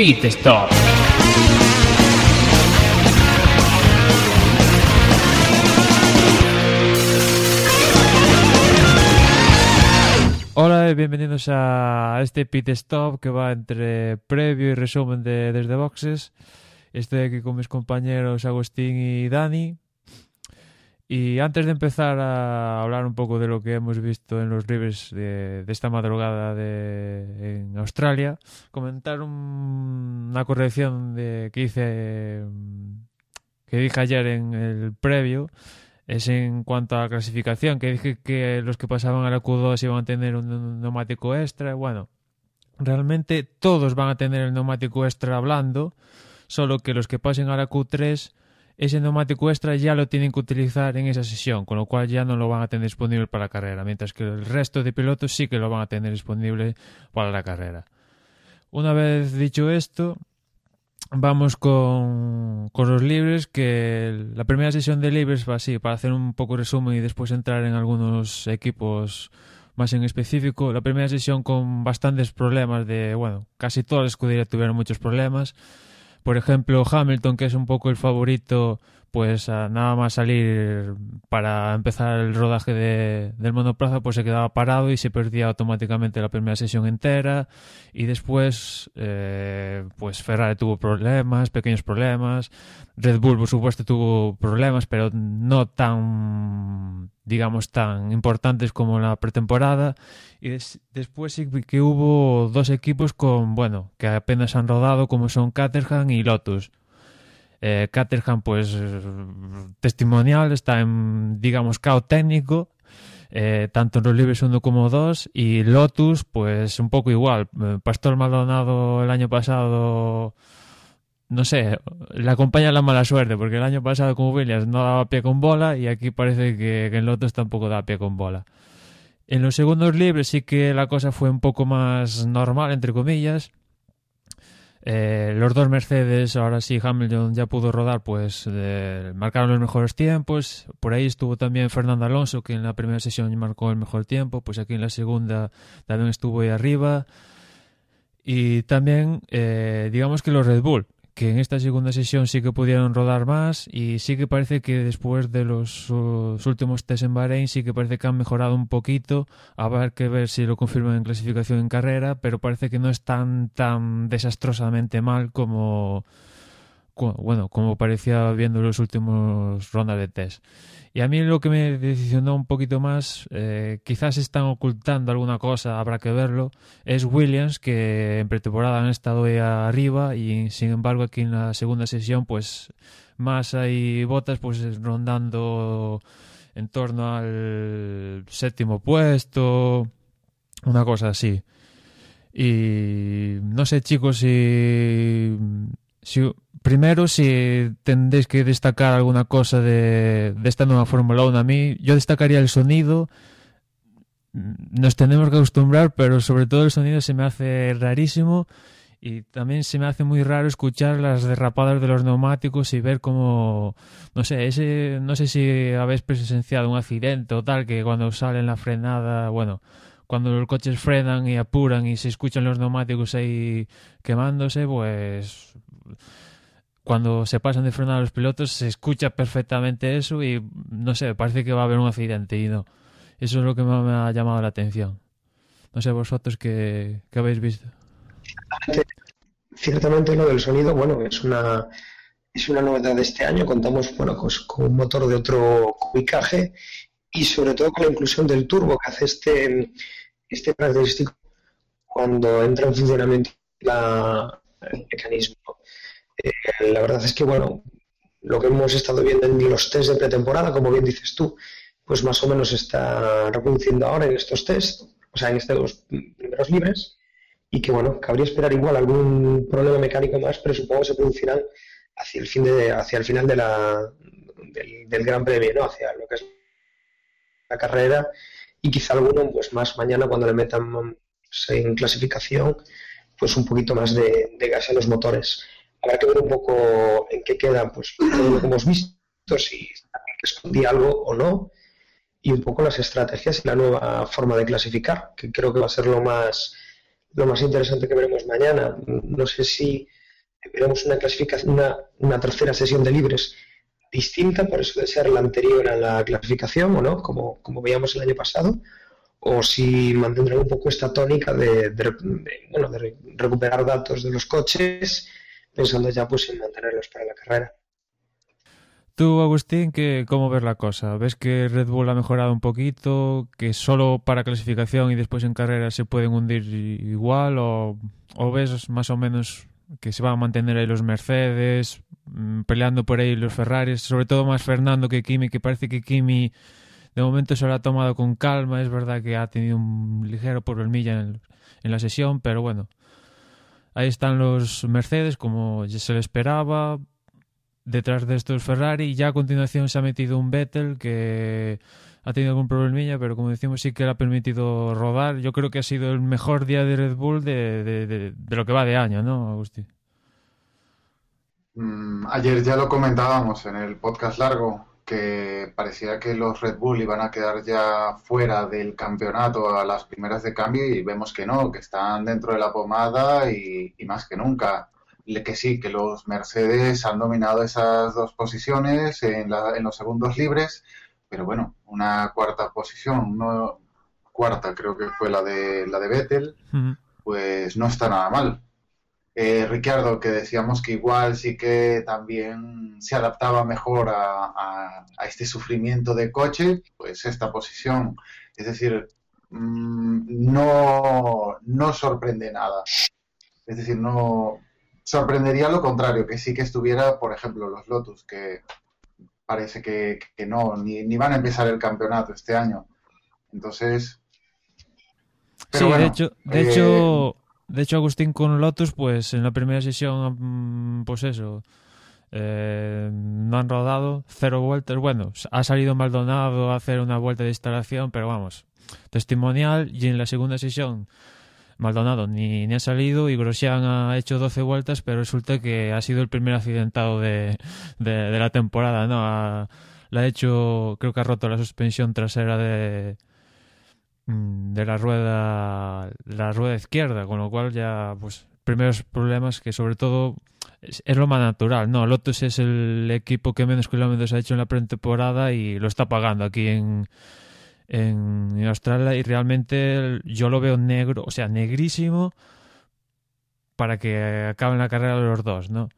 Pit Stop. Hola y bienvenidos a este Pit Stop que va entre previo y resumen de Desde Boxes. Estoy aquí con mis compañeros Agustín y Dani. Y antes de empezar a hablar un poco de lo que hemos visto en los rivers de, esta madrugada de, en Australia, comentar un- una corrección de, que hice, que dije ayer en el previo, es en cuanto a la clasificación, que dije que los que pasaban a la Q2 iban a tener un neumático extra. Bueno, realmente todos van a tener el neumático extra blando, solo que los que pasen a la Q3 ese neumático extra ya lo tienen que utilizar en esa sesión, con lo cual ya no lo van a tener disponible para la carrera, mientras que el resto de pilotos sí que lo van a tener disponible para la carrera. Una vez dicho esto, vamos con, con los libres, que la primera sesión de libres va así, para hacer un poco resumen y después entrar en algunos equipos más en específico. La primera sesión con bastantes problemas de, bueno, casi todas las escuderías tuvieron muchos problemas. Por ejemplo, Hamilton, que es un poco el favorito, pues nada más salir para empezar el rodaje de, del monoplaza, pues se quedaba parado y se perdía automáticamente la primera sesión entera. Y después, eh, pues Ferrari tuvo problemas, pequeños problemas. Red Bull, por supuesto, tuvo problemas, pero no tan, digamos, tan importantes como en la pretemporada. Y des después sí que hubo dos equipos con, bueno, que apenas han rodado, como son Caterham y Lotus Eh, Caterham, pues, eh, testimonial, está en, digamos, caos técnico, eh, tanto en los libres 1 como 2, y Lotus, pues, un poco igual. Pastor Maldonado el año pasado, no sé, le acompaña la mala suerte, porque el año pasado con Williams no daba pie con bola, y aquí parece que, que en Lotus tampoco da pie con bola. En los segundos libres sí que la cosa fue un poco más normal, entre comillas. Eh, los dos Mercedes, ahora sí Hamilton ya pudo rodar, pues marcaron los mejores tiempos. Por ahí estuvo también Fernando Alonso, que en la primera sesión marcó el mejor tiempo, pues aquí en la segunda también estuvo ahí arriba. Y también, eh, digamos que los Red Bull, que en esta segunda sesión sí que pudieron rodar más y sí que parece que después de los, uh, últimos test en Bahrein sí que parece que han mejorado un poquito. Habrá que ver si lo confirman en clasificación en carrera, pero parece que no es tan, desastrosamente mal como, bueno, como parecía viendo los últimos rondas de test. Y a mí lo que me decepcionó un poquito más, eh, quizás están ocultando alguna cosa, habrá que verlo, es Williams, que en pretemporada han estado ahí arriba y sin embargo aquí en la segunda sesión, pues Massa y Botas pues rondando en torno al séptimo puesto, una cosa así. Y no sé chicos si, primero si tendréis que destacar alguna cosa de, de esta nueva Fórmula 1 a mí, yo destacaría el sonido. Nos tenemos que acostumbrar, pero sobre todo el sonido se me hace rarísimo y también se me hace muy raro escuchar las derrapadas de los neumáticos y ver cómo, no sé, ese, no sé si habéis presenciado un accidente o tal, que cuando salen la frenada, bueno, cuando los coches frenan y apuran y se escuchan los neumáticos ahí quemándose, pues cuando se pasan de frenar a los pilotos se escucha perfectamente eso y no sé, parece que va a haber un accidente y no. Eso es lo que me ha llamado la atención. No sé vosotros qué, habéis visto. Ciertamente lo del sonido, bueno, es una, es una novedad de este año. Contamos, bueno, pues, con un motor de otro cubicaje y sobre todo con la inclusión del turbo que hace este, este característico cuando entra en funcionamiento la, el mecanismo. Eh, la verdad es que, bueno, lo que hemos estado viendo en los test de pretemporada, como bien dices tú, pues más o menos está reproduciendo ahora en estos test, o sea, en estos primeros libres, y que bueno, cabría esperar igual algún problema mecánico más, pero supongo que se producirán hacia el fin de, hacia el final de la, del, Gran Premio, ¿no? Hacia lo que es la carrera y quizá alguno pues más mañana cuando le metan en clasificación pues un poquito más de, de gas en los motores. Habrá que ver un poco en qué queda pues todo lo que hemos visto, si escondía algo o no, y un poco las estrategias y la nueva forma de clasificar, que creo que va a ser lo más lo más interesante que veremos mañana. No sé si veremos una clasificación, una, una tercera sesión de libres distinta, por eso de ser la anterior a la clasificación, o no, como, como veíamos el año pasado, o si mantendrán un poco esta tónica de, bueno, de recuperar datos de los coches, pensando ya pues en mantenerlos para la carrera. Tú, Agustín, que, ¿cómo ves la cosa? ¿Ves que Red Bull ha mejorado un poquito? ¿Que solo para clasificación y después en carrera se pueden hundir igual? ¿O, o ves más o menos que se van a mantener ahí los Mercedes, mm, peleando por ahí los Ferraris, sobre todo más Fernando que Kimi, que parece que Kimi de momento se lo ha tomado con calma, es verdad que ha tenido un ligero problemilla en, en la sesión, pero bueno, ahí están los Mercedes como ya se le esperaba, detrás de estos Ferrari, ya a continuación se ha metido un Vettel que ha tenido algún problemilla, pero como decimos sí que le ha permitido rodar. Yo creo que ha sido el mejor día de Red Bull de, lo que va de año, ¿no, Agustín? Mm, ayer ya lo comentábamos en el podcast largo, que parecía que los Red Bull iban a quedar ya fuera del campeonato a las primeras de cambio y vemos que no, que están dentro de la pomada y, y más que nunca. Que sí, que los Mercedes han dominado esas dos posiciones en, la, en los segundos libres pero bueno, una cuarta posición, no, cuarta creo que fue la de la de Vettel, pues no está nada mal. Eh, Ricardo, que decíamos que igual sí que también se adaptaba mejor a, este sufrimiento de coche, pues esta posición, es decir, mm, no, no sorprende nada. Es decir, no sorprendería lo contrario, que sí que estuviera, por ejemplo, los Lotus, que parece que, no, ni, van a empezar el campeonato este año. Entonces. sí, de hecho, de eh, hecho, de hecho, Agustín con Lotus, pues en la primera sesión, mm, pues eso. Eh, no han rodado cero vueltas. Bueno, ha salido Maldonado a hacer una vuelta de instalación, pero vamos, testimonial. Y en la segunda sesión Maldonado ni, ni ha salido y Grosjean ha hecho 12 vueltas, pero resulta que ha sido el primer accidentado de, de, la temporada, ¿no? Ha, hecho, creo que ha roto la suspensión trasera de, de la rueda la rueda izquierda, con lo cual ya, pues, primeros problemas que sobre todo es, lo más natural, ¿no? Lotus es el equipo que menos kilómetros ha hecho en la pretemporada y lo está pagando aquí en en Australia y realmente yo lo veo negro, o sea, negrísimo para que acaben la carrera los dos, ¿no?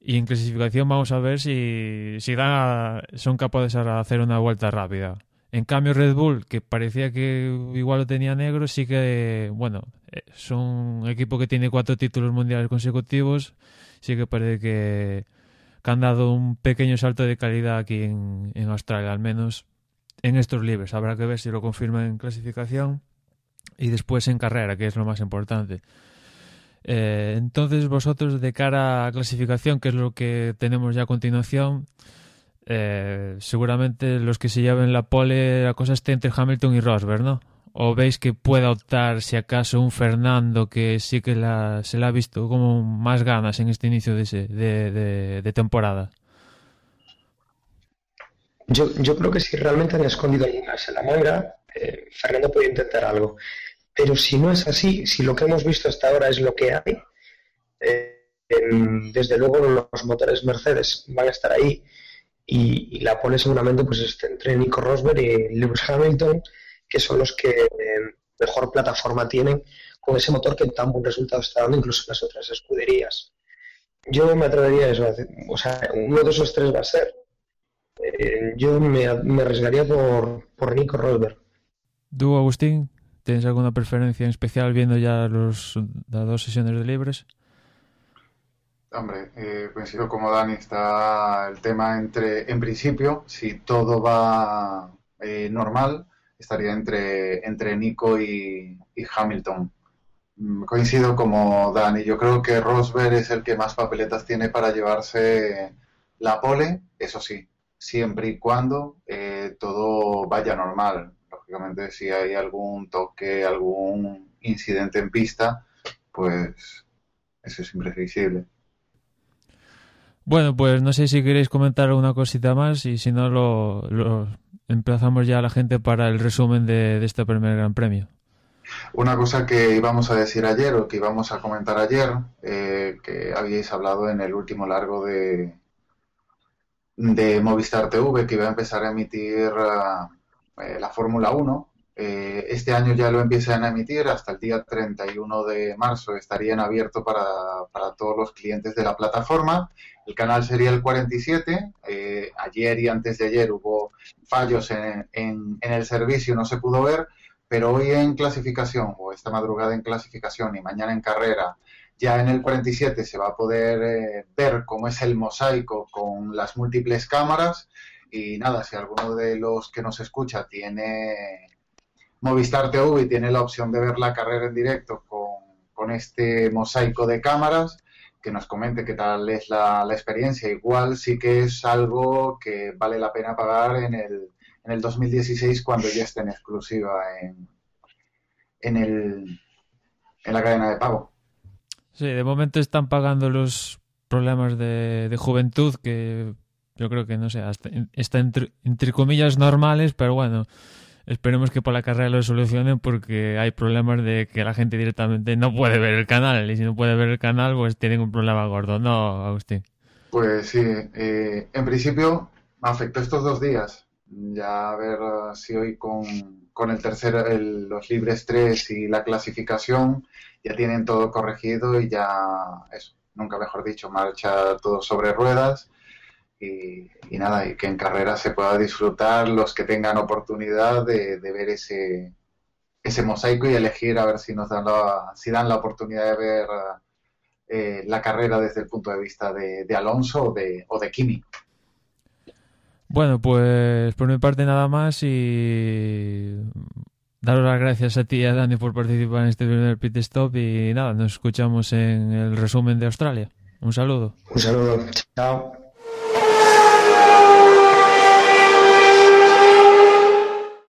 Y en clasificación vamos a ver si, si dan son capaces de hacer una vuelta rápida. En cambio Red Bull, que parecía que igual lo tenía negro, sí que, bueno, es un equipo que tiene cuatro títulos mundiales consecutivos, sí que parece que, han dado un pequeño salto de calidad aquí en, Australia, al menos en estos libres. Habrá que ver si lo confirman en clasificación y después en carrera, que es lo más importante. Eh, entonces vosotros de cara a clasificación, que es lo que tenemos ya a continuación, eh, seguramente los que se lleven la pole, la cosa esté entre Hamilton y Rosberg, ¿no? ¿O veis que pueda optar, si acaso, un Fernando que sí que la, se le ha visto como más ganas en este inicio de, de, de temporada? Yo, yo creo que si realmente han escondido algunas en la manga, eh, Fernando puede intentar algo. Pero si no es así, si lo que hemos visto hasta ahora es lo que hay, eh, desde luego los motores Mercedes van a estar ahí y, la pole seguramente pues esté entre Nico Rosberg y Lewis Hamilton, que son los que eh, mejor plataforma tienen con ese motor que tan buen resultado está dando incluso en las otras escuderías. Yo me atrevería a eso, o sea, uno de esos tres va a ser eh, yo me, arriesgaría por, por Nico Rosberg. ¿Tú, Agustín, tienes alguna preferencia en especial viendo ya los, las dos sesiones de libres? Hombre, eh, coincido como Dani, está el tema entre, en principio, si todo va eh, normal, estaría entre, entre Nico y, Hamilton. Mm, coincido como Dani, yo creo que Rosberg es el que más papeletas tiene para llevarse la pole, eso sí, siempre y cuando eh, todo vaya normal. Lógicamente, si hay algún toque, algún incidente en pista, pues eso es imprevisible. Bueno, pues no sé si queréis comentar alguna cosita más y si no lo, emplazamos ya a la gente para el resumen de, este primer Gran Premio. Una cosa que íbamos a decir ayer o que íbamos a comentar ayer, eh, que habíais hablado en el último largo de, de Movistar TV, que iba a empezar a emitir eh, la Fórmula 1. Eh, este año ya lo empiezan a emitir, hasta el día 31 de marzo estarían abiertos para, para todos los clientes de la plataforma. El canal sería el 47. ayer y antes de ayer hubo fallos en, en, en el servicio, no se pudo ver pero hoy en clasificación, o esta madrugada en clasificación y mañana en carrera, ya en el 47 se va a poder eh, ver cómo es el mosaico con las múltiples cámaras. Y nada, si alguno de los que nos escucha tiene Movistar TV tiene la opción de ver la carrera en directo con, este mosaico de cámaras, que nos comente qué tal es la, la experiencia. Igual sí que es algo que vale la pena pagar en el en el 2016 cuando ya esté en exclusiva en, en, el, en la cadena de pago. Sí, de momento están pagando los problemas de, juventud que yo creo que no sé, está entre, entre, comillas normales, pero bueno, esperemos que por la carrera lo solucionen porque hay problemas de que la gente directamente no puede ver el canal y si no puede ver el canal pues tienen un problema gordo, ¿no, Agustín? Pues sí, eh, en principio afectó estos dos días, ya a ver uh, si hoy con, con el tercero, el, los libres 3 y la clasificación ya tienen todo corregido y ya, eso, nunca mejor dicho, marcha todo sobre ruedas. Y, nada, y que en carrera se pueda disfrutar los que tengan oportunidad de, ver ese, ese mosaico y elegir a ver si nos dan la, si dan la oportunidad de ver eh, la carrera desde el punto de vista de, de Alonso o de, o de Kimi. Bueno, pues por mi parte nada más y daros las gracias a ti y a Dani por participar en este primer pit stop y nada, nos escuchamos en el resumen de Australia. Un saludo. Un saludo. Chao.